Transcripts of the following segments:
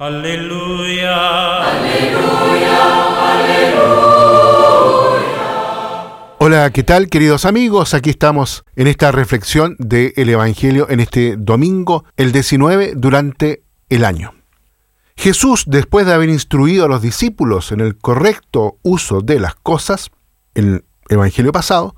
Aleluya. Aleluya. Aleluya. Hola, ¿qué tal queridos amigos? Aquí estamos en esta reflexión del Evangelio en este domingo, el 19 durante el año. Jesús, después de haber instruido a los discípulos en el correcto uso de las cosas, el Evangelio pasado,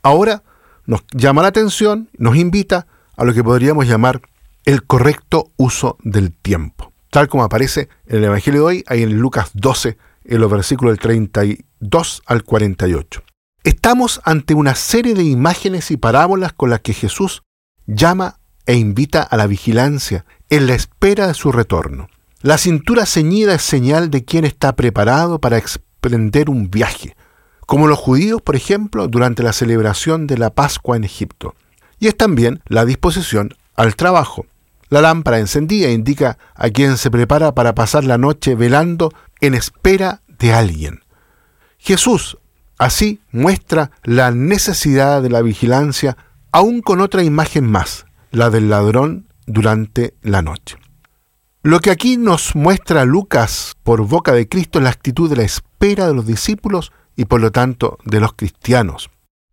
ahora nos llama la atención, nos invita a lo que podríamos llamar el correcto uso del tiempo tal como aparece en el Evangelio de hoy, ahí en Lucas 12, en los versículos del 32 al 48. Estamos ante una serie de imágenes y parábolas con las que Jesús llama e invita a la vigilancia en la espera de su retorno. La cintura ceñida es señal de quien está preparado para emprender un viaje, como los judíos, por ejemplo, durante la celebración de la Pascua en Egipto. Y es también la disposición al trabajo, la lámpara encendida indica a quien se prepara para pasar la noche velando en espera de alguien. Jesús así muestra la necesidad de la vigilancia aún con otra imagen más, la del ladrón durante la noche. Lo que aquí nos muestra Lucas por boca de Cristo es la actitud de la espera de los discípulos y por lo tanto de los cristianos.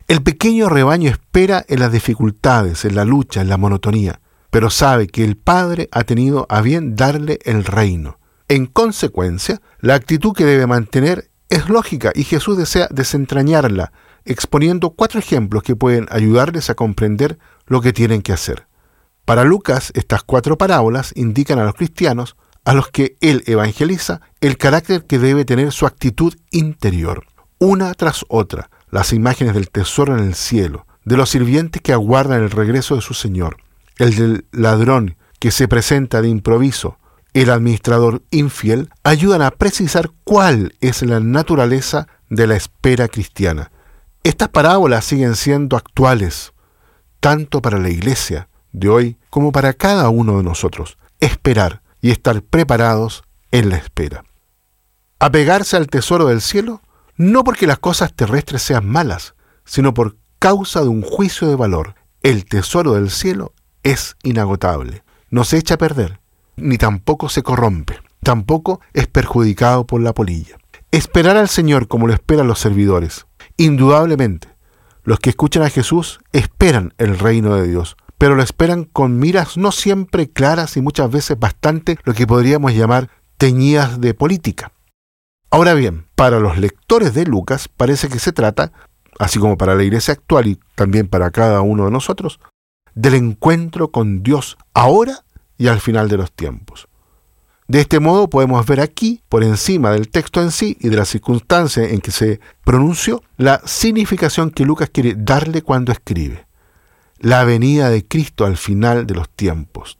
El pequeño rebaño espera en las dificultades, en la lucha, en la monotonía pero sabe que el Padre ha tenido a bien darle el reino. En consecuencia, la actitud que debe mantener es lógica y Jesús desea desentrañarla, exponiendo cuatro ejemplos que pueden ayudarles a comprender lo que tienen que hacer. Para Lucas, estas cuatro parábolas indican a los cristianos, a los que él evangeliza, el carácter que debe tener su actitud interior. Una tras otra, las imágenes del tesoro en el cielo, de los sirvientes que aguardan el regreso de su Señor, el del ladrón que se presenta de improviso, el administrador infiel, ayudan a precisar cuál es la naturaleza de la espera cristiana. Estas parábolas siguen siendo actuales, tanto para la iglesia de hoy como para cada uno de nosotros. Esperar y estar preparados en la espera. Apegarse al tesoro del cielo, no porque las cosas terrestres sean malas, sino por causa de un juicio de valor. El tesoro del cielo es inagotable, no se echa a perder, ni tampoco se corrompe, tampoco es perjudicado por la polilla. Esperar al Señor como lo esperan los servidores. Indudablemente, los que escuchan a Jesús esperan el reino de Dios, pero lo esperan con miras no siempre claras y muchas veces bastante lo que podríamos llamar teñidas de política. Ahora bien, para los lectores de Lucas parece que se trata, así como para la iglesia actual y también para cada uno de nosotros, del encuentro con Dios ahora y al final de los tiempos. De este modo podemos ver aquí, por encima del texto en sí y de la circunstancia en que se pronunció, la significación que Lucas quiere darle cuando escribe. La venida de Cristo al final de los tiempos,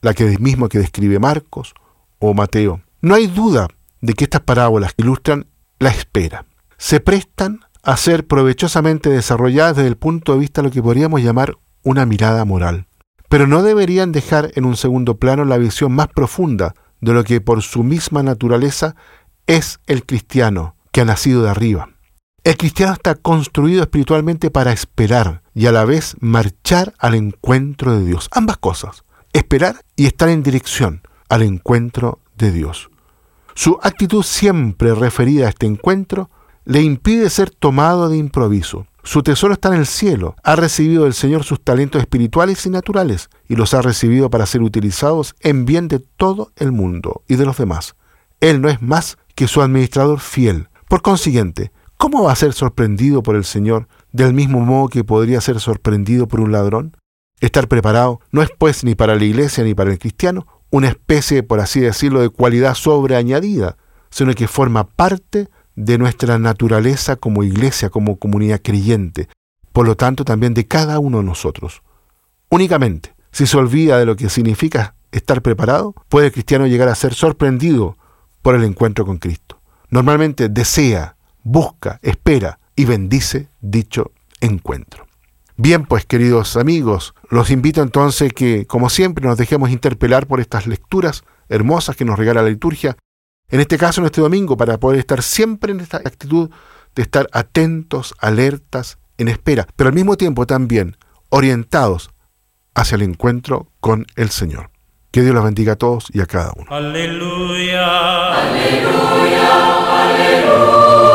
la que mismo que describe Marcos o Mateo. No hay duda de que estas parábolas ilustran la espera. Se prestan a ser provechosamente desarrolladas desde el punto de vista de lo que podríamos llamar una mirada moral. Pero no deberían dejar en un segundo plano la visión más profunda de lo que por su misma naturaleza es el cristiano que ha nacido de arriba. El cristiano está construido espiritualmente para esperar y a la vez marchar al encuentro de Dios. Ambas cosas, esperar y estar en dirección al encuentro de Dios. Su actitud siempre referida a este encuentro le impide ser tomado de improviso. Su tesoro está en el cielo. Ha recibido del Señor sus talentos espirituales y naturales y los ha recibido para ser utilizados en bien de todo el mundo y de los demás. Él no es más que su administrador fiel. Por consiguiente, ¿cómo va a ser sorprendido por el Señor del mismo modo que podría ser sorprendido por un ladrón? Estar preparado no es pues ni para la iglesia ni para el cristiano una especie, por así decirlo, de cualidad sobreañadida, sino que forma parte de nuestra naturaleza como iglesia, como comunidad creyente, por lo tanto también de cada uno de nosotros. Únicamente, si se olvida de lo que significa estar preparado, puede el cristiano llegar a ser sorprendido por el encuentro con Cristo. Normalmente desea, busca, espera y bendice dicho encuentro. Bien, pues queridos amigos, los invito entonces que, como siempre, nos dejemos interpelar por estas lecturas hermosas que nos regala la liturgia en este caso, en este domingo, para poder estar siempre en esta actitud de estar atentos, alertas, en espera, pero al mismo tiempo también orientados hacia el encuentro con el Señor. Que Dios los bendiga a todos y a cada uno. Aleluya. Aleluya. Aleluya.